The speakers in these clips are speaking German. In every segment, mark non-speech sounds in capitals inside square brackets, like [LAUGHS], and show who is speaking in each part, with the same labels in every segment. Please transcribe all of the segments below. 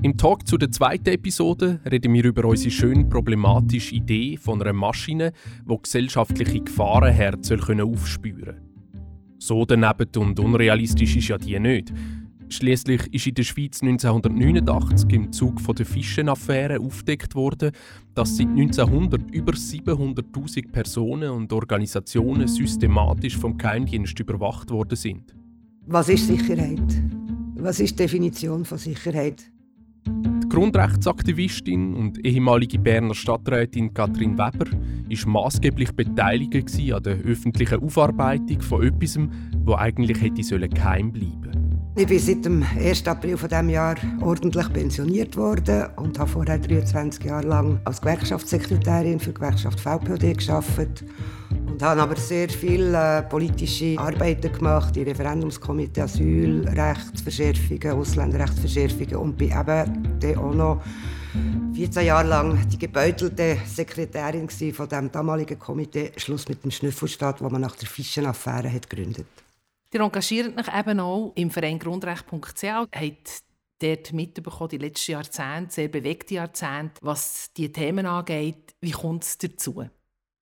Speaker 1: Im Talk zu der zweiten Episode reden wir über unsere schön problematische Idee von einer Maschine, die gesellschaftliche Gefahrenherd aufspüren soll. So daneben und unrealistisch ist ja die nicht. Schließlich ist in der Schweiz 1989 im Zug von der Fischenaffäre aufdeckt worden, dass seit 1900 über 700.000 Personen und Organisationen systematisch vom Geheimdienst überwacht worden sind.
Speaker 2: Was ist Sicherheit? Was ist die Definition von Sicherheit?
Speaker 1: Die Grundrechtsaktivistin und ehemalige Berner Stadträtin Katrin Weber war maßgeblich beteiligt an der öffentlichen Aufarbeitung von etwas, das eigentlich hätte geheim bleiben sollen.
Speaker 2: Ich bin seit dem 1. April dieses Jahr ordentlich pensioniert worden und habe vorher 23 Jahre lang als Gewerkschaftssekretärin für die Gewerkschaft VPOD gearbeitet und habe aber sehr viele äh, politische Arbeiten gemacht, die Referendumskomitee Asylrechtsverschärfungen, Ausländerrechtsverschärfungen und bin eben auch noch 14 Jahre lang die gebeutelte Sekretärin von dem damaligen Komitee Schluss mit dem Schnüffelstaat, wo man nach der Fischenaffäre hat gegründet.
Speaker 3: Ihr engagiert euch eben auch im Verein Grundrecht.ch, habt dort mitbekommen, die letzten Jahrzehnte, sehr bewegte Jahrzehnte, was diese Themen angeht. Wie kommt es dazu?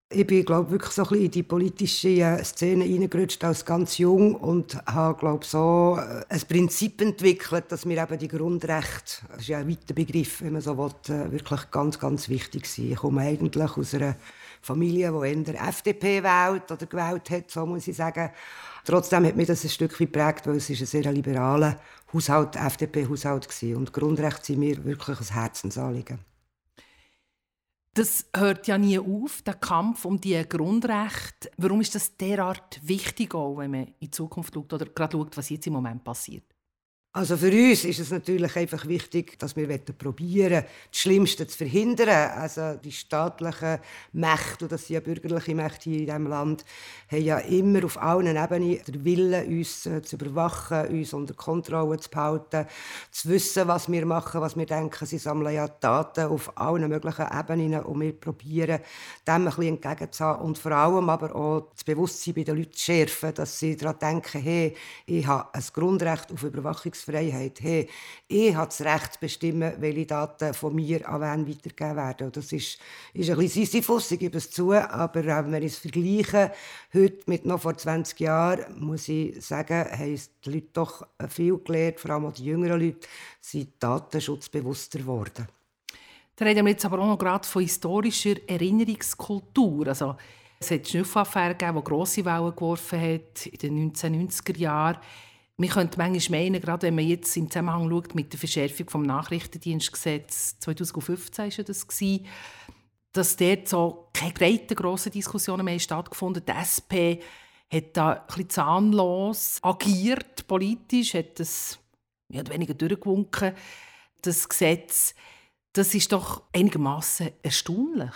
Speaker 2: Ich bin glaube wirklich so ein bisschen in die politische äh, Szene reingerutscht als ganz jung und habe glaube so äh, ein Prinzip entwickelt, dass mir eben die Grundrechte, das ist ja ein weiter Begriff, wenn man so will, äh, wirklich ganz, ganz wichtig sind. Ich komme eigentlich aus einer Familie, die in der FDP wählt oder gewählt hat, so muss ich sagen. Trotzdem hat mich das ein Stück weit geprägt, weil es ist ein sehr liberaler Haushalt, FDP-Haushalt war. Und Grundrechte sind mir wirklich ein Herzensanliegen.
Speaker 3: Das hört ja nie auf, der Kampf um die Grundrechte. Warum ist das derart wichtig, auch, wenn man in Zukunft schaut oder gerade schaut, was jetzt im Moment passiert?
Speaker 2: Also für uns ist es natürlich einfach wichtig, dass wir probieren, das Schlimmste zu verhindern. Also die staatlichen Mächte, und das sind ja bürgerliche Mächte hier in diesem Land, haben ja immer auf allen Ebenen den Willen, uns äh, zu überwachen, uns unter Kontrolle zu behalten, zu wissen, was wir machen, was wir denken. Sie sammeln ja Daten auf allen möglichen Ebenen und wir probieren, dem ein bisschen entgegenzuhaben und vor allem aber auch das Bewusstsein bei den Leuten zu schärfen, dass sie daran denken, hey, ich habe ein Grundrecht auf Überwachungs Meinungsfreiheit. Hey, ich habe das Recht zu bestimmen, welche Daten von mir an wen weitergegeben werden. das ist, ist ein bisschen Sisyphus, ich gebe es zu, aber äh, wenn ich es vergleiche, heute mit noch vor 20 Jahren, muss ich sagen, haben die Leute doch viel gelernt, vor allem die jüngeren Leute, sind datenschutzbewusster geworden.
Speaker 3: Da reden wir jetzt aber auch noch gerade von historischer Erinnerungskultur. Also, es hat die Schnüffelaffäre gegeben, die grosse Wellen geworfen hat in den 1990er Jahren. Man könnte manchmal meinen, gerade wenn man jetzt im Zusammenhang schaut mit der Verschärfung des Nachrichtendienstgesetzes 2015 war das, dass dort so keine breiten, grossen Diskussionen mehr stattgefunden Die SP hat da ein zahnlos agiert, politisch, hat das mehr oder weniger durchgewunken, das Gesetz. Das ist doch einigermaßen erstaunlich.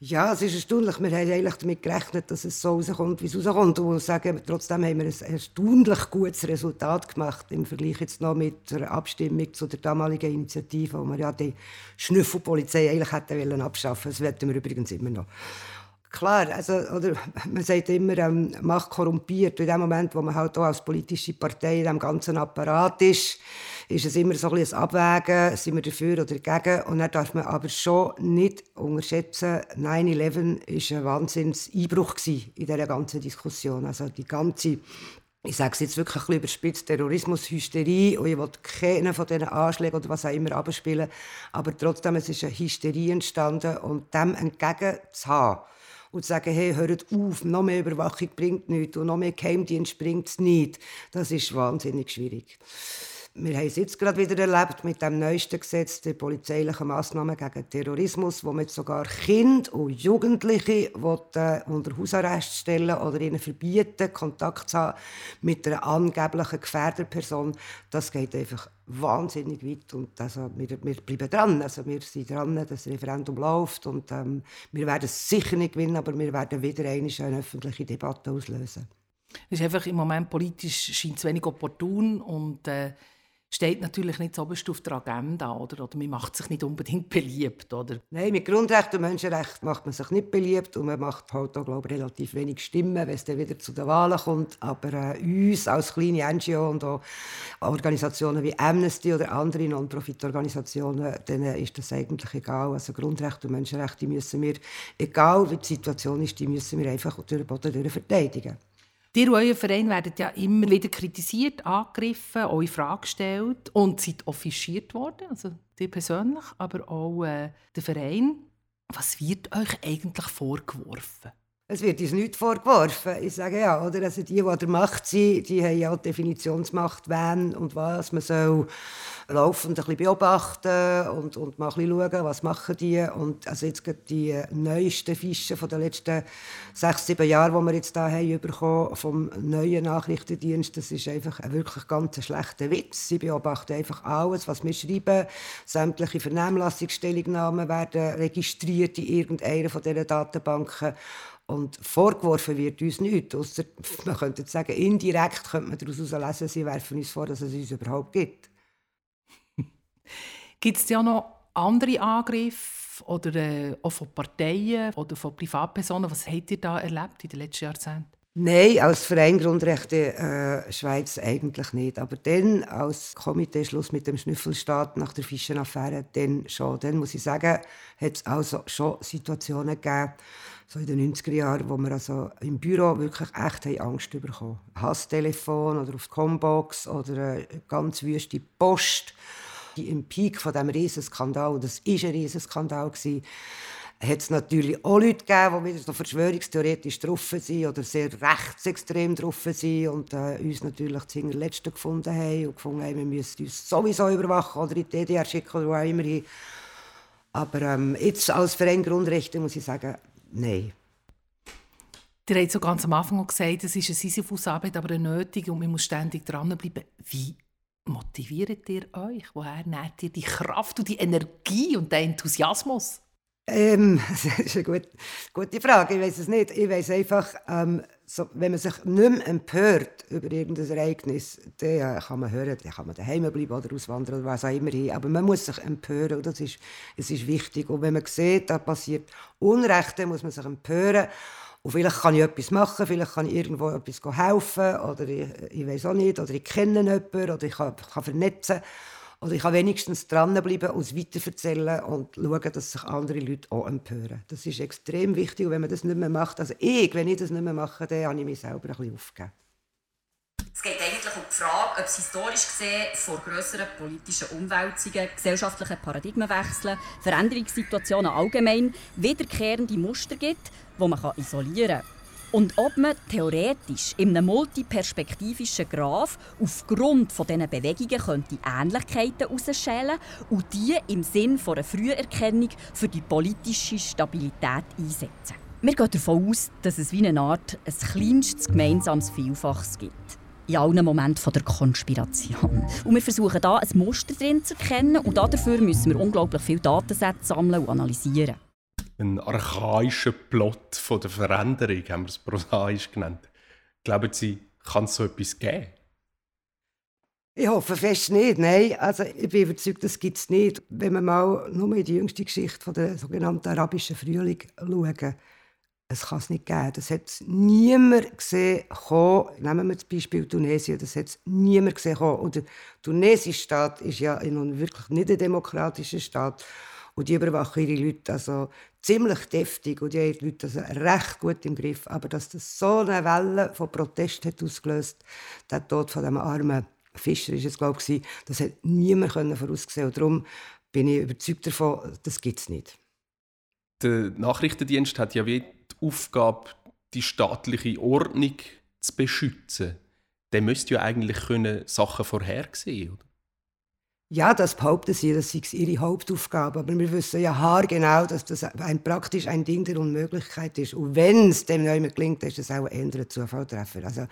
Speaker 2: Ja, es ist erstaunlich. Wir haben eigentlich damit gerechnet, dass es so rauskommt, wie es rauskommt. Und sagen, trotzdem haben wir ein erstaunlich gutes Resultat gemacht im Vergleich jetzt noch mit der Abstimmung zu der damaligen Initiative, wo wir ja die Schnüffelpolizei eigentlich hätten abschaffen Das werden wir übrigens immer noch. Klar, also, oder, man sagt immer, ähm, Macht korrumpiert. In dem Moment, wo man halt auch als politische Partei in diesem ganzen Apparat ist, ist es immer so ein, ein Abwägen, sind wir dafür oder dagegen. Und dann darf man aber schon nicht unterschätzen, 9-11 war ein Wahnsinns-Einbruch in dieser ganzen Diskussion. Also die ganze ich sage es jetzt wirklich ein bisschen überspitzt, Terrorismus, Hysterie, und ich will keinen von diesen Anschlägen oder was auch immer abspielen, aber trotzdem, es ist eine Hysterie entstanden und dem entgegen zu haben und sagen, hey, hört auf, noch mehr Überwachung bringt nichts und noch mehr Geheimdienst bringt es nicht, das ist wahnsinnig schwierig. Wir haben es jetzt gerade wieder erlebt mit dem neuesten Gesetz der polizeilichen Massnahmen gegen Terrorismus, wo man sogar Kinder und Jugendliche will, äh, unter Hausarrest stellen oder ihnen verbieten, Kontakt zu haben mit einer angeblichen Gefährderperson. Das geht einfach wahnsinnig weit und also wir, wir bleiben dran. Also wir sind dran, das Referendum läuft und ähm, wir werden es sicher nicht gewinnen, aber wir werden wieder eine öffentliche Debatte auslösen.
Speaker 3: Es ist einfach im Moment politisch scheint es wenig opportun und äh steht natürlich nicht so auf der Agenda, oder? Oder man macht sich nicht unbedingt [LAUGHS] beliebt, oder?
Speaker 2: Nein, mit Grundrechten und Menschenrechten macht man sich nicht beliebt und man macht halt auch, glaube ich, relativ wenig Stimmen, wenn es dann wieder zu den Wahlen kommt. Aber äh, uns als kleine NGO und auch Organisationen wie Amnesty oder andere Non-Profit-Organisationen, denen ist das eigentlich egal. Also Grundrechte und Menschenrechte müssen wir, egal wie die Situation ist, die müssen wir einfach durch den Boden verteidigen.
Speaker 3: Ihr und euer Verein werden ja immer wieder kritisiert, angegriffen, auch in Frage gestellt und seid offiziert worden, also ihr persönlich, aber auch äh, der Verein. Was wird euch eigentlich vorgeworfen?
Speaker 2: Es wird uns nichts vorgeworfen. Ich sage ja, oder? Also die, die an der Macht sind, die haben ja die Definitionsmacht, wann und was. Man soll laufend ein bisschen beobachten und, und mal ein bisschen schauen, was machen die. Und also jetzt die neuesten Fischen von den letzten sechs, sieben Jahren, die wir jetzt hier haben vom neuen Nachrichtendienst, das ist einfach ein wirklich ganz schlechter Witz. Sie beobachten einfach alles, was wir schreiben. Sämtliche Vernehmlassungsstellungnahmen werden registriert in irgendeiner von diesen Datenbanken. Und vorgeworfen wird uns nichts. Ausser, man könnte sagen, indirekt könnte man daraus lesen, sie werfen uns vor, dass es uns überhaupt gibt.
Speaker 3: gibt es ja noch andere Angriffe oder äh, auch von Parteien oder von Privatpersonen? Was habt ihr da erlebt in den letzten Jahrzehnten?
Speaker 2: Nein, als Verein Grundrechte äh, Schweiz eigentlich nicht. Aber dann, als Komitee Schluss mit dem Schnüffelstaat nach der Fischenaffäre, dann schon. Dann muss ich sagen, hat es also schon Situationen gegeben, so in den 90er Jahren, wo wir also im Büro wirklich echt Angst bekommen Hasstelefon oder auf die Combox oder eine ganz wüste Post. Im Peak von diesem Riesenskandal, das war ein Riesenskandal, hat es natürlich auch Leute gegeben, die wieder so verschwörungstheoretisch drauf sind oder sehr rechtsextrem drauf sind und äh, uns natürlich das Letzte gefunden haben und gefunden haben, wir müssen uns sowieso überwachen oder in die DDR schicken oder wo auch immer hin. Aber ähm, jetzt als Verein Grundrechte muss ich sagen, nein.
Speaker 3: Ihr habt so ganz am Anfang gesagt, es ist eine Sisyphus-Arbeit, aber eine nötige und man muss ständig dranbleiben. Wie motiviert ihr euch? Woher nehmt ihr die Kraft und die Energie und den Enthusiasmus?
Speaker 2: Ähm, [LAUGHS] das ist eine gute, gute Frage. Ich weiß es nicht. Ich weiß einfach, ähm, so, wenn man sich nicht mehr empört über irgendein Ereignis, dann äh, kann man hören, dann kann man daheim bleiben oder auswandern oder was auch immer. Hin. Aber man muss sich empören und das ist, es ist wichtig. Und wenn man sieht, da passiert Unrecht, dann muss man sich empören. Und vielleicht kann ich etwas machen, vielleicht kann ich irgendwo etwas helfen oder ich, ich weiß auch nicht, oder ich kenne jemanden oder ich kann, kann vernetzen. Oder ich kann wenigstens dranbleiben und es weiterverzählen und schauen, dass sich andere Leute auch empören. Das ist extrem wichtig. Und wenn man das nicht mehr macht, also ich, wenn ich das nicht mehr mache, dann habe ich mich selber ein bisschen aufgegeben.
Speaker 4: Es geht eigentlich um die Frage, ob es historisch gesehen vor grösseren politischen Umwälzungen, gesellschaftlichen Paradigmenwechseln, Veränderungssituationen allgemein wiederkehrende Muster gibt, die man isolieren kann. Und ob man theoretisch in einem multiperspektivischen Graph aufgrund von diesen Bewegungen könnte Ähnlichkeiten herausschälen und die im Sinn einer Früherkennung für die politische Stabilität einsetzen. Wir gehen davon aus, dass es wie eine Art ein kleinstes gemeinsames Vielfaches gibt in allen Momenten der Konspiration. Und wir versuchen da ein Muster drin zu erkennen und dafür müssen wir unglaublich viele Datensätze sammeln und analysieren
Speaker 1: einen archaischen Plot von der Veränderung, haben wir es prosaisch genannt. Glauben Sie, kann es so etwas geben?
Speaker 2: Ich hoffe fest nicht, nein. Also ich bin überzeugt, das gibt es nicht. Wenn wir mal nur in die jüngste Geschichte von der sogenannten arabischen Frühling schauen, es kann es nicht geben. Das hat niemand gesehen kommen. Nehmen wir das Beispiel Tunesien. Das hat niemand gesehen. Und der tunesische Staat ist ja nun wirklich nicht ein demokratischer Staat. Und die überwachen ihre Leute also ziemlich deftig und die Leute also recht gut im Griff. Aber dass das so eine Welle von Protest hat ausgelöst der Tod von dem armen Fischer ist es, glaube ich, das hat niemand voraussehen Und darum bin ich überzeugt davon, das gibt es nicht.
Speaker 1: Der Nachrichtendienst hat ja die Aufgabe, die staatliche Ordnung zu beschützen. Der müsste ja eigentlich können Sachen vorhersehen, oder?
Speaker 2: Ja, das behaupten sie, das sei ihre Hauptaufgabe. Aber wir wissen ja haargenau, dass das ein, praktisch ein Ding der Unmöglichkeit ist. Und wenn es dem nicht mehr gelingt, ist es auch ein anderer Zufalltreffer. Also,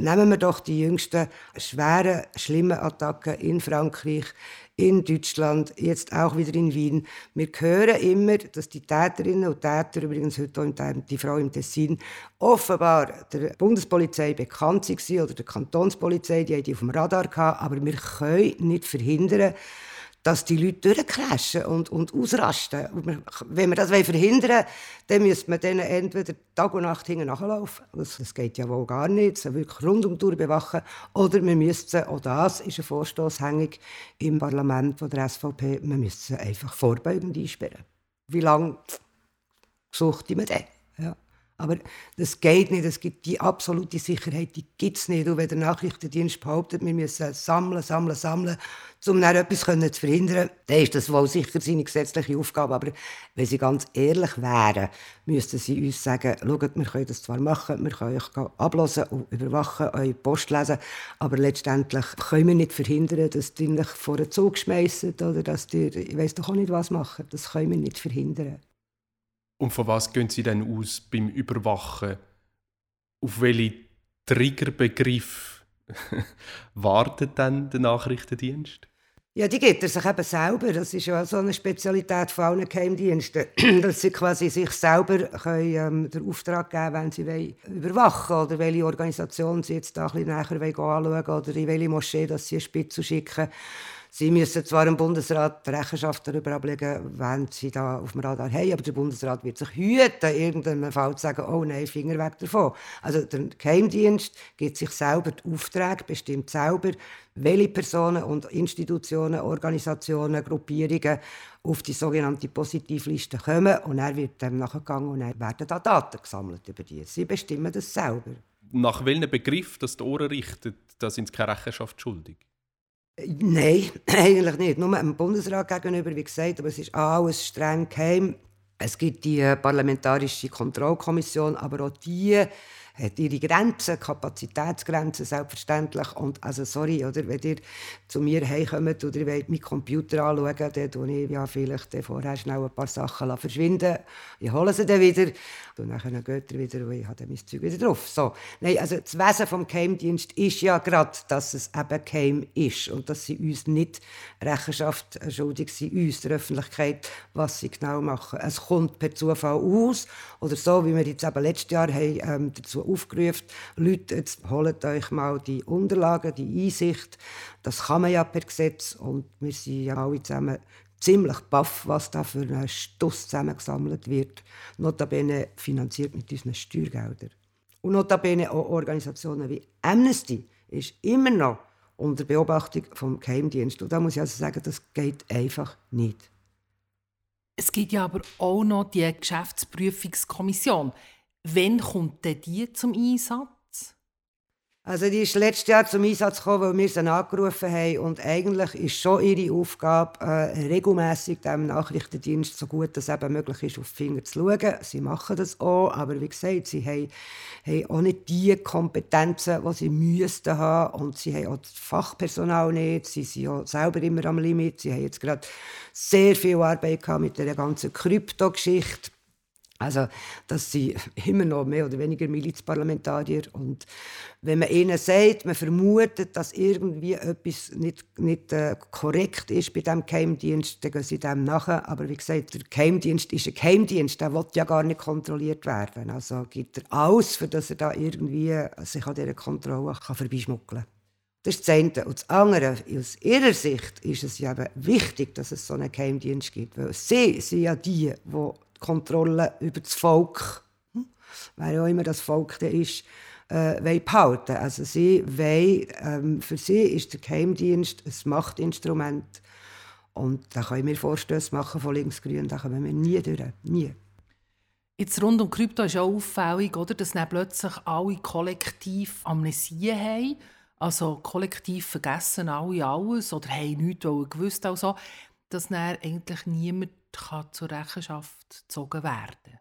Speaker 2: Nehmen wir doch die jüngsten schweren, schlimmen Attacken in Frankreich, in Deutschland, jetzt auch wieder in Wien. Wir hören immer, dass die Täterinnen und Täter, übrigens heute auch die Frau im Tessin, offenbar der Bundespolizei bekannt waren oder der Kantonspolizei, die die auf dem Radar hatten. Aber wir können nicht verhindern, dass die Leute durchcrashen und, und ausrasten. Wenn wir das verhindern wollen, dann müsste man denen entweder Tag und Nacht hinten nachlaufen. Das, das geht ja wohl gar nicht. Sie wirklich rund um die Uhr bewachen. Oder wir müssten, auch das ist ein Vorstoß hängig im Parlament von der SVP, wir müssten einfach vorbeugend einsperren. Wie lange sucht man den? Ja. Aber das geht nicht. Es gibt die absolute Sicherheit, die gibt es nicht. Und wenn der Nachrichtendienst behauptet, wir müssen sammeln, sammeln, sammeln, um dann etwas zu verhindern, dann ist das wohl sicher seine gesetzliche Aufgabe. Aber wenn sie ganz ehrlich wären, müssten sie uns sagen, schaut, wir können das zwar machen, wir können euch ablösen und überwachen, eure Post lesen, aber letztendlich können wir nicht verhindern, dass ihr euch vor einen Zug schmeißen oder dass ihr, ich weiß doch auch nicht, was machen. Das können wir nicht verhindern.
Speaker 1: Und von was gehen Sie denn aus beim Überwachen? Auf welche Triggerbegriff [LAUGHS] wartet dann der Nachrichtendienst?
Speaker 2: Ja, die gibt er sich eben selber. Das ist ja so eine Spezialität von allen Geheimdiensten, [CLEARS THROAT] dass sie quasi sich selber können, ähm, den Auftrag geben wenn sie wollen, überwachen oder welche Organisation sie jetzt da ein bisschen näher anschauen wollen oder in welche Moschee dass sie Spitze schicken. Sie müssen zwar dem Bundesrat Rechenschaft darüber ablegen, wenn sie da auf dem Radar haben, aber der Bundesrat wird sich hüten, irgendeinem Fall zu sagen, oh nein, Finger weg davon. Also der Geheimdienst gibt sich selber die Aufträge, bestimmt selber, welche Personen und Institutionen, Organisationen, Gruppierungen auf die sogenannte Positivliste kommen und er wird dem nachgegangen und dann werden da Daten gesammelt über die. Sie bestimmen das selber.
Speaker 1: Nach welchem Begriff das die Ohren richtet, da sind sie keine Rechenschaft schuldig?
Speaker 2: Nein, [CLEARS THROAT] eigentlich nicht. Nur dem Bundesrat gegenüber, wie gesagt, aber es ist alles streng geheim. Es gibt die äh, Parlamentarische Kontrollkommission, aber auch die hat ihre Grenzen, Kapazitätsgrenzen selbstverständlich. Und also sorry, oder, wenn ihr zu mir heimkommt oder ihr wollt meinen Computer anschauen, dann tue ich ja vielleicht vorher schnell ein paar Sachen verschwinden. Ich hole sie dann wieder und dann geht er wieder und ich habe dann mein Zeug wieder drauf. So. Nein, also das Wesen des Geheimdienstes ist ja gerade, dass es eben geheim ist und dass sie uns nicht Rechenschaft schuldig sind, uns, der Öffentlichkeit, was sie genau machen. Es kommt per Zufall aus oder so, wie wir jetzt eben letztes Jahr haben, ähm, dazu aufgerufen, Leute, jetzt holt euch mal die Unterlagen, die Einsicht. Das kann man ja per Gesetz und wir sind ja alle zusammen ziemlich baff, was da für ein Stuss zusammengesammelt wird. Notabene finanziert mit unseren Steuergeldern. Und notabene auch Organisationen wie Amnesty ist immer noch unter Beobachtung vom Geheimdienst. Und da muss ich also sagen, das geht einfach nicht.
Speaker 3: Es gibt ja aber auch noch die Geschäftsprüfungskommission. Wann kommt denn die zum Einsatz?
Speaker 2: Also die ist letztes Jahr zum Einsatz gekommen, weil wir sie angerufen haben. Und eigentlich ist schon ihre Aufgabe, äh, regelmäßig dem Nachrichtendienst so gut es eben möglich ist, auf die Finger zu schauen. Sie machen das auch, aber wie gesagt, sie haben, haben auch nicht die Kompetenzen, die sie müssten haben. Und sie haben auch das Fachpersonal nicht. Sie sind ja selber immer am Limit. Sie haben jetzt gerade sehr viel Arbeit gehabt mit der ganzen Krypto-Geschichte also, das sind immer noch mehr oder weniger Milizparlamentarier. Und wenn man ihnen sagt, man vermutet, dass irgendwie etwas nicht, nicht äh, korrekt ist bei diesem Geheimdienst, dann gehen sie dem nachher. Aber wie gesagt, der Geheimdienst ist ein Geheimdienst, der will ja gar nicht kontrolliert werden. Also gibt er alles, für dass er da irgendwie sich an dieser Kontrolle kann vorbeischmuggeln kann. Das ist das eine. Und das andere, aus ihrer Sicht ist es ja wichtig, dass es so einen Geheimdienst gibt. Weil sie sind ja die, die Kontrolle über das Volk, hm, wer auch immer das Volk ist, äh, behalten Also sie wollen, ähm, für sie ist der Geheimdienst ein Machtinstrument. Und da können wir Vorstöße machen von links-grün, da kommen wir nie durch. Nie.
Speaker 3: Jetzt rund um Krypto ist auch auffällig, oder, dass dann plötzlich alle kollektiv Amnesie haben. Also kollektiv vergessen alle alles oder haben nichts gewusst. Also, dass dann eigentlich niemand kann zur Rechenschaft gezogen werden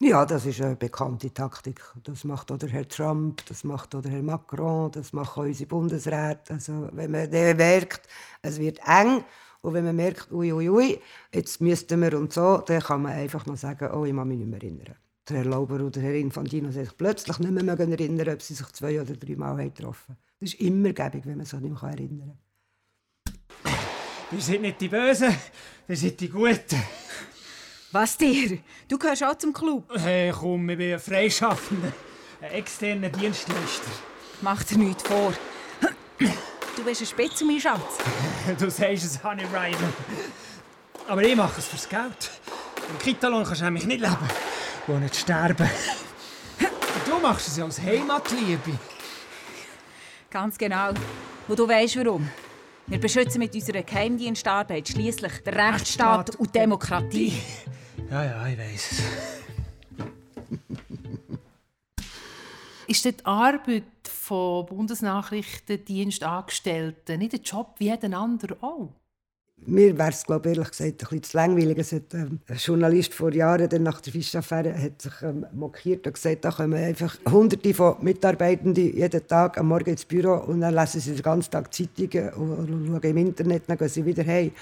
Speaker 2: ja, das ist eine bekannte Taktik. Das macht auch der Herr Trump, das macht auch der Herr Macron, das machen unsere Bundesräte. Also, wenn man merkt, es wird eng und wenn man merkt, ui, ui, ui, jetzt müssten wir und so, dann kann man einfach mal sagen, oh, ich kann mich nicht mehr erinnern. der Herr Lauber oder Herr Infantino sich plötzlich nicht mehr erinnern ob sie sich zwei oder drei Mal getroffen haben. Das ist immer gäbig, wenn man sich nicht mehr erinnern kann.
Speaker 5: Wir sind nicht die Bösen, wir sind die Guten.
Speaker 6: Was dir? Du gehörst auch zum Club.
Speaker 5: Hey, komm, ich bin ein Freischaffender, ein externer Dienstleister.
Speaker 6: Mach dir nichts vor. Du bist ein Spitz, mein Schatz.
Speaker 5: Du sagst es, Honey Ryder. Aber ich mache es fürs Geld. Im Kitalon kannst du nämlich nicht leben und nicht sterben. Du machst es ja aus Heimatliebe.
Speaker 6: Ganz genau. Und du weißt warum. Wir beschützen mit unserer Geheimdienstarbeit schließlich den Rechtsstaat und Demokratie.
Speaker 5: Ja, ja, ich weiß es. [LAUGHS]
Speaker 3: Ist die Arbeit von Bundesnachrichtendienstangestellten nicht ein Job wie jeden anderen auch?
Speaker 2: Mir wäre es, glaube ehrlich gesagt, ein bisschen zu langweilig. Es hat, ähm, ein Journalist vor Jahren, dann nach der Fischaffäre, hat sich ähm, mokiert und gesagt, da kommen einfach Hunderte von Mitarbeitenden jeden Tag am Morgen ins Büro und dann lesen sie den ganzen Tag Zeitungen und schauen im Internet, dann gehen sie wieder heim.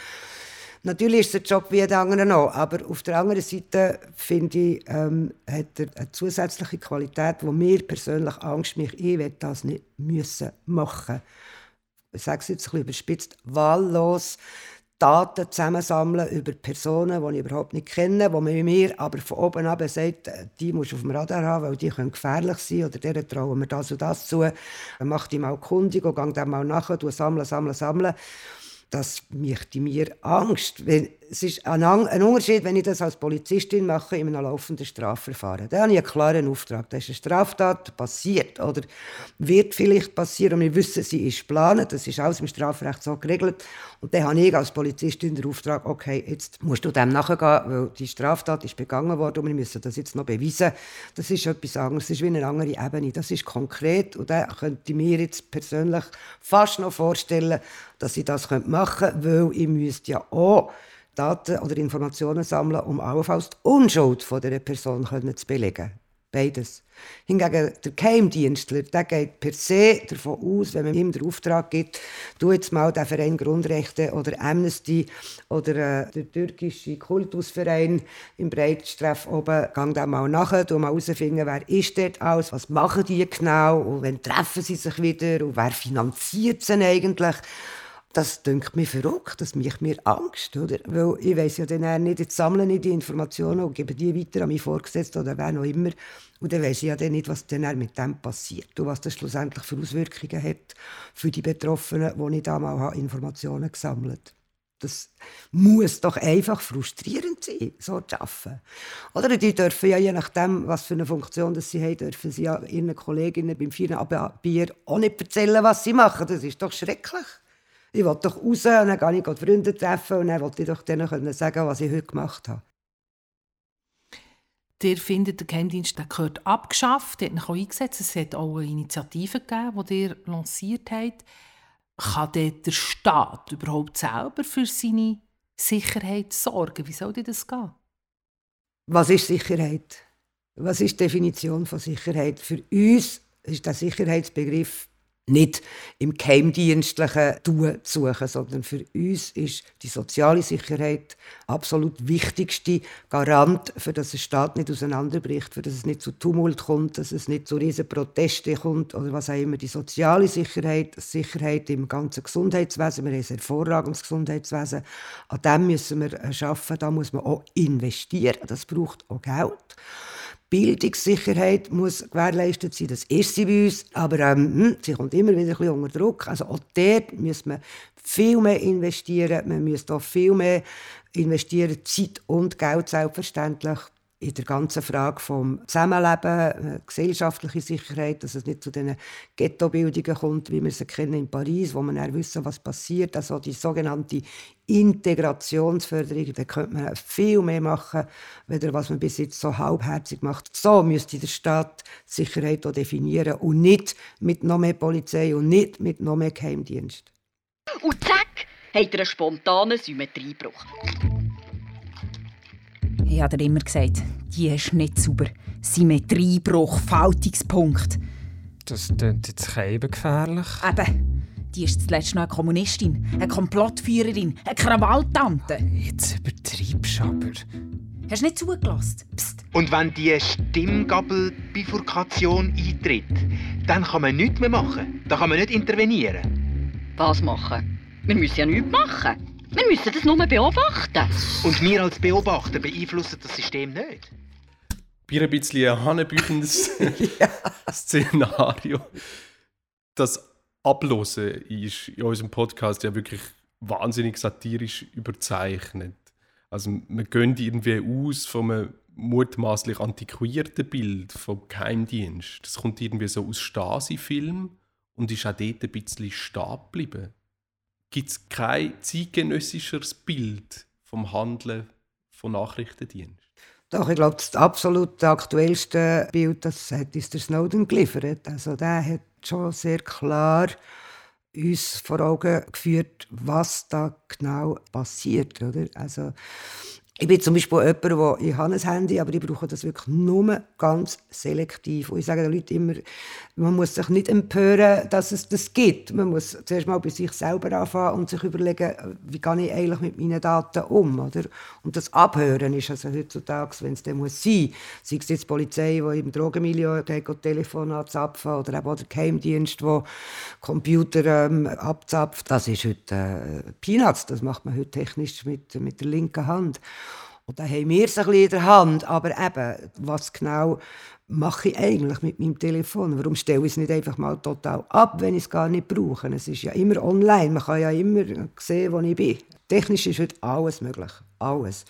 Speaker 2: Natürlich ist ein Job wie der anderen auch, aber auf der anderen Seite finde ich, ähm, hat er eine zusätzliche Qualität, wo mir persönlich Angst mich, ich will das nicht müssen machen. Ich sage es jetzt ein bisschen überspitzt, wahllos Daten zusammensammeln über Personen, die ich überhaupt nicht kenne, wo man mir aber von oben ab sagt, die muss auf dem Radar haben, weil die können gefährlich sein oder denen trauen wir das und das zu. Dann macht die mal kundig und geht dann mal nachher, sammeln, sammeln, sammeln das macht mir Angst. Wenn, es ist ein, ein, Unterschied, wenn ich das als Polizistin mache in einem laufenden Strafverfahren. Da habe ich einen klaren Auftrag. Da ist eine Straftat passiert oder wird vielleicht passieren und wir wissen, sie ist geplant. Das ist alles im Strafrecht so geregelt. Und dann habe ich als Polizistin den Auftrag, okay, jetzt musst du dem nachgehen, weil die Straftat ist begangen worden und wir müssen das jetzt noch beweisen. Das ist etwas anderes. Das ist wie eine andere Ebene. Das ist konkret und da könnte ich mir jetzt persönlich fast noch vorstellen, dass ich das machen könnte, weil ich müsste ja auch Daten oder Informationen sammeln, um allenfalls die Unschuld von dieser Person zu belegen. Beides. Hingegen der Geheimdienstler, der geht per se davon aus, wenn man ihm den Auftrag gibt, du jetzt mal den Verein Grundrechte oder Amnesty oder äh, der türkische Kultusverein im Breitstreff oben, gang da mal nach, du mal herausfinden, wer ist dort alles, was machen die genau und wann treffen sie sich wieder und wer finanziert sie eigentlich das dünkt mir verrückt, das macht mir Angst, oder? Weil ich weiß ja dann nicht, jetzt sammle ich die Informationen und gebe die weiter an meinen Vorgesetzten oder wer noch immer. Und dann weiß ich ja dann nicht, was dann mit dem passiert und was das schlussendlich für Auswirkungen hat für die Betroffenen, wo ich da mal Informationen gesammelt habe. Das muss doch einfach frustrierend sein, so zu arbeiten. Oder die dürfen ja, je nachdem, was für eine Funktion das sie haben, dürfen sie ja ihren Kolleginnen beim Feierabendbier auch nicht erzählen, was sie machen. Das ist doch schrecklich. Ich will doch raus und dann gehe ich Freunde treffen und dann wollte ich doch denen können sagen, was ich heute gemacht habe.
Speaker 3: Ihr findet, der Geheimdienst der gehört abgeschafft, ihr habt auch eingesetzt. Es hat auch eine Initiative gegeben, die ihr lanciert habt. Kann der Staat überhaupt selber für seine Sicherheit sorgen? Wie soll das gehen?
Speaker 2: Was ist Sicherheit? Was ist die Definition von Sicherheit? Für uns ist der Sicherheitsbegriff nicht im geheimdienstlichen Tun suchen, sondern für uns ist die soziale Sicherheit absolut wichtigste Garant, für dass der Staat nicht auseinanderbricht, für dass es nicht zu Tumult kommt, dass es nicht zu riesen Protesten kommt oder was auch immer. Die soziale Sicherheit, Sicherheit im ganzen Gesundheitswesen, wir haben ein hervorragendes Gesundheitswesen, an dem müssen wir arbeiten, da muss man auch investieren, das braucht auch Geld. Bildungssicherheit muss gewährleistet sein, das ist sie bei uns, aber ähm, hm, sie kommt immer wieder ein bisschen unter Druck. Also auch dort muss man viel mehr investieren, man muss auch viel mehr investieren, Zeit und Geld selbstverständlich in der ganzen Frage vom Zusammenleben, äh, gesellschaftliche Sicherheit, dass es nicht zu den Ghettobildungen kommt, wie wir sie kennen in Paris, wo man wissen, was passiert. Also die sogenannte Integrationsförderung, da könnte man viel mehr machen, weder was man bis jetzt so halbherzig macht. So müsste der Staat Sicherheit auch definieren und nicht mit noch mehr Polizei und nicht mit noch mehr Geheimdienst.
Speaker 4: Und zack, hat er einen spontanen Symmetriebruch.
Speaker 6: Ich habe dir immer gesagt, die ist nicht sauber. Symmetriebruch, Faltungspunkt.
Speaker 5: Das klingt jetzt kein gefährlich.
Speaker 6: Eben. Die ist zuletzt noch eine Kommunistin, eine Komplottführerin, eine Krawalltante.
Speaker 5: Jetzt übertreibst du aber.
Speaker 6: Hast du nicht zugelassen? Psst.
Speaker 7: Und wenn die Stimmgabelbifurkation eintritt, dann kann man nichts mehr machen. Da kann man nicht intervenieren.
Speaker 8: Was machen? Wir müssen ja nichts machen. Wir müssen das nur beobachten.
Speaker 7: Und wir als Beobachter beeinflussen das System nicht.
Speaker 1: Bei ein bisschen ein hanebüchendes [LAUGHS] Szenario. Das Ablosen ist in unserem Podcast ja wirklich wahnsinnig satirisch überzeichnet. Also wir gehen irgendwie aus von einem mutmaßlich antiquierten Bild vom Geheimdienst. Das kommt irgendwie so aus Stasi-Filmen und ist auch dort ein bisschen stehen geblieben. Gibt es kein zeitgenössischeres Bild vom Handeln von Nachrichtendiensten?
Speaker 2: Doch, ich glaube, das absolut aktuellste Bild, das hat uns der Snowden geliefert. Also der hat schon sehr klar uns vor Augen geführt, was da genau passiert. Oder? Also, ich bin zum Beispiel jemand, der, ich habe ein Handy, aber ich brauche das wirklich nur ganz selektiv. Und ich sage den Leuten immer, man muss sich nicht empören, dass es das gibt. Man muss zuerst mal bei sich selber anfangen und sich überlegen, wie gehe ich eigentlich mit meinen Daten um. Oder? Und das Abhören ist also heutzutage, wenn es dann muss sein, sei es jetzt die Polizei, die im Drogenmilieu geht, Telefon anzapfen oder eben auch der Geheimdienst, der Computer ähm, abzapft, das ist heute äh, Peanuts. Das macht man heute technisch mit, mit der linken Hand. Und da haben wir es ein bisschen in der Hand. Aber eben, was genau mache ich eigentlich mit meinem Telefon? Warum stelle ich es nicht einfach mal total ab, wenn ich es gar nicht brauche? Es ist ja immer online. Man kann ja immer sehen, wo ich bin. Technisch ist heute alles möglich. Alles.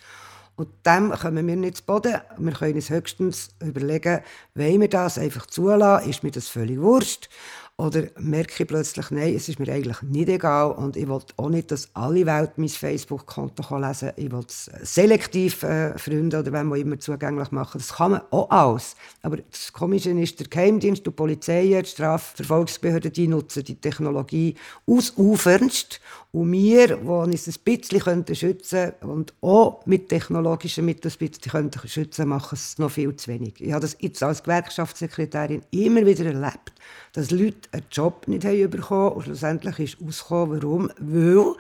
Speaker 2: Und dem kommen wir nicht zu Boden. Wir können uns höchstens überlegen, wollen wir das einfach zulassen? Ist mir das völlig wurscht? Oder merke ich plötzlich, nein, es ist mir eigentlich nicht egal und ich will auch nicht, dass alle Welt mein Facebook-Konto lesen kann. Ich will es selektiv äh, Freunde oder wem auch immer zugänglich machen. Das kann man auch alles. Aber das Komische ist, der Geheimdienst, die Polizei, die Strafverfolgungsbehörden, die nutzen die Technologie ausufernst. Und wir, die uns ein bisschen schützen können und auch mit technologischen Mitteln ein bisschen schützen können, machen es noch viel zu wenig. Ich habe das jetzt als Gewerkschaftssekretärin immer wieder erlebt dass Leute einen Job nicht haben bekommen und schlussendlich ist herausgekommen, warum. Weil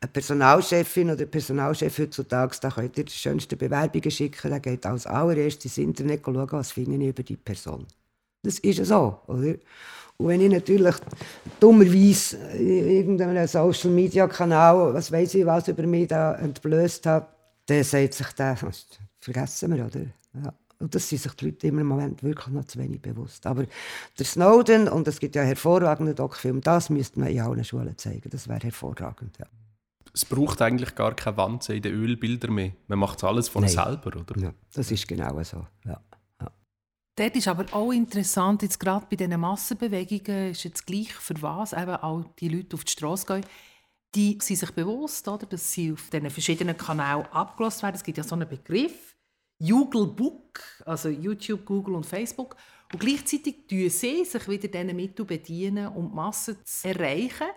Speaker 2: eine Personalchefin oder Personalchef heutzutage, da könnt ihr die schönsten Bewerbungen schicken, der geht als allererstes ins Internet schauen, was ich über die Person. Das ist so, oder? Und wenn ich natürlich dummerweise in irgendeinem Social-Media-Kanal, was weiß ich, was über mich da entblößt habe, dann sagt sich der, vergessen wir, oder? Ja. Und das sind sich die Leute im Moment wirklich noch zu wenig bewusst. Aber der Snowden, und es gibt ja hervorragende Doc-Filme, das müsste man in allen Schulen zeigen. Das wäre hervorragend, ja.
Speaker 1: Es braucht eigentlich gar keine Wanze in den Ölbildern mehr. Man macht es alles von Nein. selber, oder?
Speaker 2: Ja, das ist genau so, ja.
Speaker 3: Dort ist aber auch interessant, jetzt gerade bei diesen Massenbewegungen ist jetzt gleich für was eben auch die Leute auf die Straße gehen. Die sind sich bewusst, oder, dass sie auf diesen verschiedenen Kanälen abgelost werden. Es gibt ja so einen Begriff, Jugelbook, also YouTube, Google und Facebook. Und gleichzeitig tun sie sich wieder diesen Mitteln bedienen, um die Masse zu erreichen.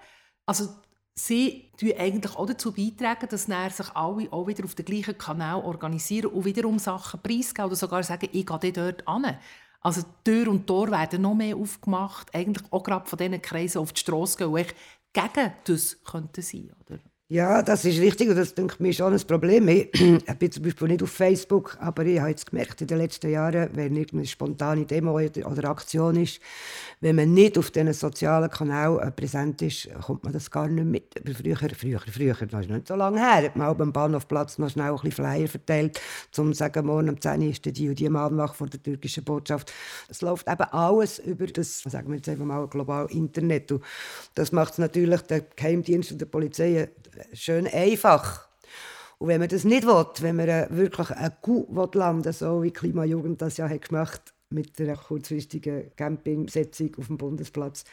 Speaker 3: Also sie tun eigentlich auch dazu beitragen, dass sich alle auch wieder auf den gleichen Kanal organisieren und wiederum Sachen preisgeben oder sogar sagen, ich gehe dort an. Also Tür und Tor werden noch mehr aufgemacht, eigentlich auch gerade von diesen Kreisen auf die Straße gehen, die gegen das könnten sein, oder?
Speaker 2: Ja, das ist richtig und das denke mir schon ein Problem. [CLEARS THROAT] Ich bin zum Beispiel nicht auf Facebook, aber ich habe jetzt gemerkt in den letzten Jahren, wenn irgendeine spontane Demo oder Aktion ist, wenn man nicht auf diesen sozialen Kanälen präsent ist, kommt man das gar nicht mit. Früher, früher, früher, das ist nicht so lange her, hat man am Bahnhofplatz noch schnell ein bisschen Flyer verteilt, um zu sagen, morgen um 10 Uhr ist die und die Mahnwache vor der türkischen Botschaft. Es läuft eben alles über das, sagen wir jetzt einfach mal, global Internet. Und das macht es natürlich der Geheimdienst und der Polizei schön einfach. Und wenn man das nicht will, wenn man wirklich ein Coup landen will, so wie Klimajugend das ja hat gemacht mit der kurzfristigen Campingsetzung auf dem Bundesplatz,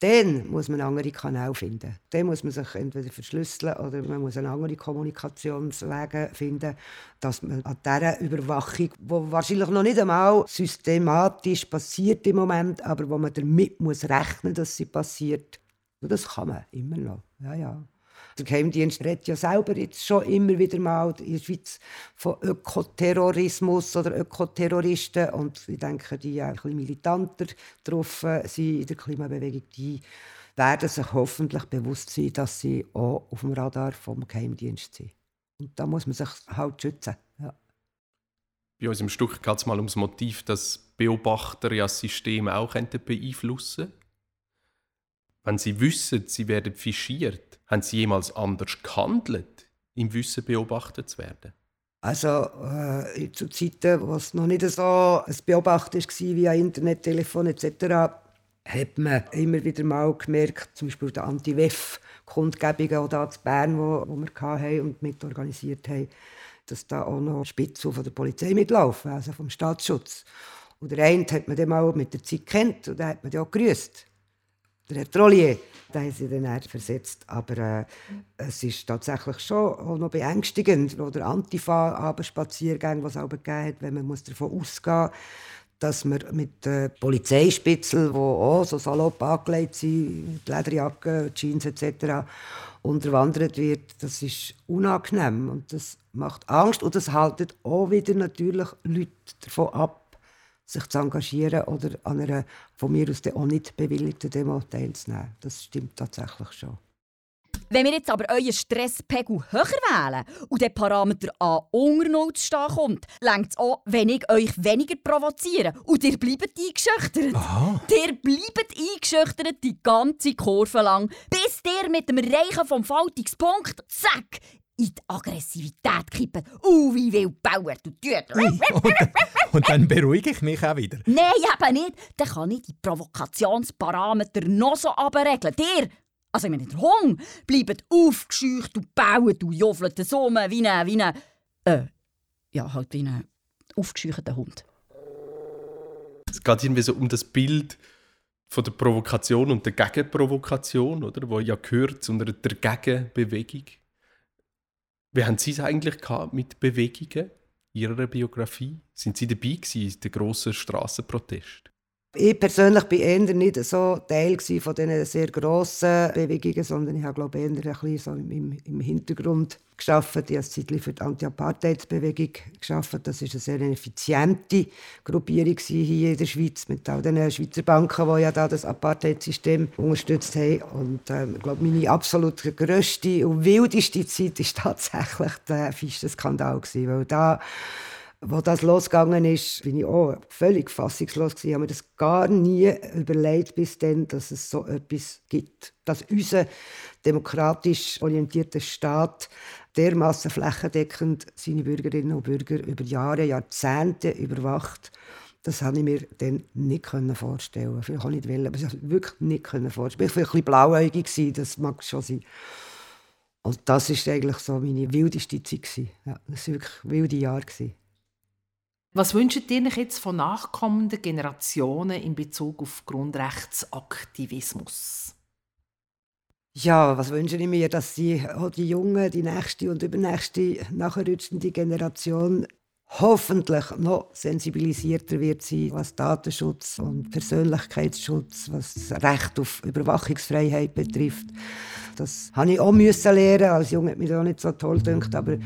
Speaker 2: dann muss man andere Kanäle finden. Dann muss man sich entweder verschlüsseln oder man muss eine andere Kommunikationswege finden, dass man an dieser Überwachung, die wahrscheinlich noch nicht einmal systematisch passiert im Moment, aber wo man damit muss rechnen, dass sie passiert, das kann man immer noch. Ja, ja. Der Geheimdienst redet ja selber jetzt schon immer wieder mal in der Schweiz von Ökoterrorismus oder Ökoterroristen. Und ich denke, die ein bisschen militanter getroffen sind in der Klimabewegung, die werden sich hoffentlich bewusst sein, dass sie auch auf dem Radar vom Geheimdienst sind. Und da muss man sich halt schützen. Ja.
Speaker 1: Bei unserem Stück geht es mal ums Motiv, dass Beobachter ja das System auch beeinflussen können. Wenn sie wissen, sie werden fischiert, haben sie jemals anders gehandelt, im Wissen beobachtet zu werden?
Speaker 2: Also äh, zu Zeiten, wo es noch nicht so ein Beobachten war, via Internet, Telefon etc., hat man immer wieder mal gemerkt, zum Beispiel die Anti-WEF-Kundgebungen hier in Bern, wo, wo wir hatten und mitorganisiert haben, dass da auch noch Spitzel von der Polizei mitlaufen, also vom Staatsschutz. Und der eine hat man dann mal mit der Zeit kennt und den hat man dann auch gegrüßt. Der Herr Trollier, den haben sie dann versetzt. Aber äh, es ist tatsächlich schon auch noch beängstigend. Oder Antifa-Spaziergänge, die es auch gegeben hat, wenn man muss davon ausgehen muss, dass man mit äh, Polizeispitzeln, die auch so salopp angelegt sind, mit Lederjacken, Jeans etc., unterwandert wird, das ist unangenehm und das macht Angst und das haltet auch wieder natürlich Leute davon ab, sich zu engagieren oder an einer von mir aus auch nicht bewilligten Demo teilzunehmen. Das stimmt tatsächlich schon.
Speaker 4: Wenn wir jetzt aber euren Stresspegel höher wählen und der Parameter A unter 0 zu stehen kommt, längt es auch, wenn ich euch weniger provoziere. Und ihr bleibt eingeschüchtert.
Speaker 5: Aha.
Speaker 4: Ihr bleibt eingeschüchtert die ganze Kurve lang, bis ihr mit dem Erreichen vom Faltungspunkt, zack, in die Aggressivität kippen. Uh, wie will Bauer, du Tüte.
Speaker 9: und, und dann beruhige ich mich auch wieder.
Speaker 4: Nein, eben nicht. Dann kann ich die Provokationsparameter noch so abregeln. Ihr also, ich meine, der Hund bleibt aufgescheucht und baut und joffelt so wie ein, wie ein, äh, ja, halt wie ein aufgescheuchter Hund.
Speaker 1: Es geht irgendwie so um das Bild von der Provokation und der Gegenprovokation, oder? Wo ja gehört zu einer der Gegenbewegung. Wie haben Sie es eigentlich mit Bewegungen Ihrer Biografie? Sind Sie dabei gewesen, den grossen Strassenprotest?
Speaker 2: Ich persönlich war eher nicht so Teil von diesen sehr grossen Bewegungen, sondern ich habe glaube eher ein bisschen so im, im Hintergrund geschafft. Ich habe Zeit für die Anti-Apartheid-Bewegung geschafft. Das war eine sehr effiziente Gruppierung hier in der Schweiz mit all den Schweizer Banken, die ja da das Apartheid-System unterstützt haben. Und ähm, ich glaube, meine absolut grösste und wildeste Zeit war tatsächlich der Fischenskandal, weil da wo das losgegangen ist, bin ich auch völlig fassungslos. Ich habe mir das gar nie überlegt bis dann, dass es so etwas gibt, dass unser demokratisch orientierter Staat dermaßen flächendeckend seine Bürgerinnen und Bürger über Jahre, Jahrzehnte überwacht. Das konnte ich mir dann nicht vorstellen. Vielleicht auch nicht wollen, aber ich wirklich nicht vorstellen. Ich war ein bisschen blauäugig, das mag schon sein. Und das war eigentlich so meine wildeste Zeit. Ja, das waren wirklich wilde Jahre.
Speaker 3: Was wünscht ihr euch jetzt von nachkommenden Generationen in Bezug auf Grundrechtsaktivismus?
Speaker 2: Ja, was wünsche ich mir, dass die, die junge, die nächste und übernächste nachrückende Generation hoffentlich noch sensibilisierter wird sein, was Datenschutz und Persönlichkeitsschutz, was das Recht auf Überwachungsfreiheit betrifft. Das habe ich auch müssen lernen. Als Junge hat mich das auch nicht so toll gedacht, aber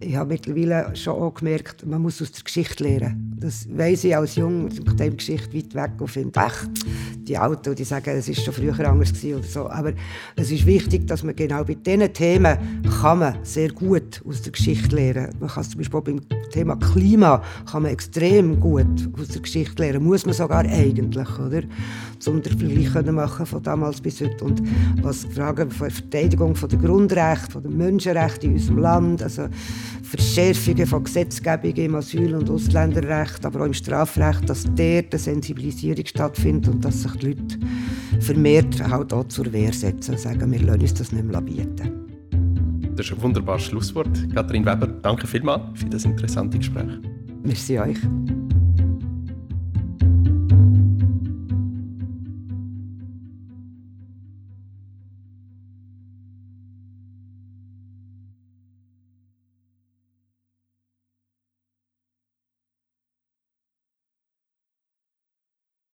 Speaker 2: ich habe mittlerweile schon auch gemerkt, man muss aus der Geschichte lernen. Das weiß ich als Junge, ich die Geschichte weit weg und finde, ach, die Alten, die sagen, es ist schon früher anders gewesen oder so. Aber es ist wichtig, dass man genau bei diesen Themen kann man sehr gut aus der Geschichte lernen. Man kann zum Beispiel beim Thema Klima kann man extrem gut aus der Geschichte lernen. Muss man sogar eigentlich, oder? Um den Vergleich machen von damals bis heute. Und was Fragen von Verteidigung der Grundrechte, der Menschenrechte in unserem Land, also Verschärfungen von Gesetzgebung im Asyl- und Ausländerrecht, aber auch im Strafrecht, dass dort eine Sensibilisierung stattfindet und dass sich die Leute vermehrt halt auch zur Wehr setzen und sagen, wir lassen uns das nicht mehr bieten.
Speaker 1: Das ist ein wunderbares Schlusswort. Kathrin Weber, danke vielmals für das interessante Gespräch.
Speaker 2: Merci euch.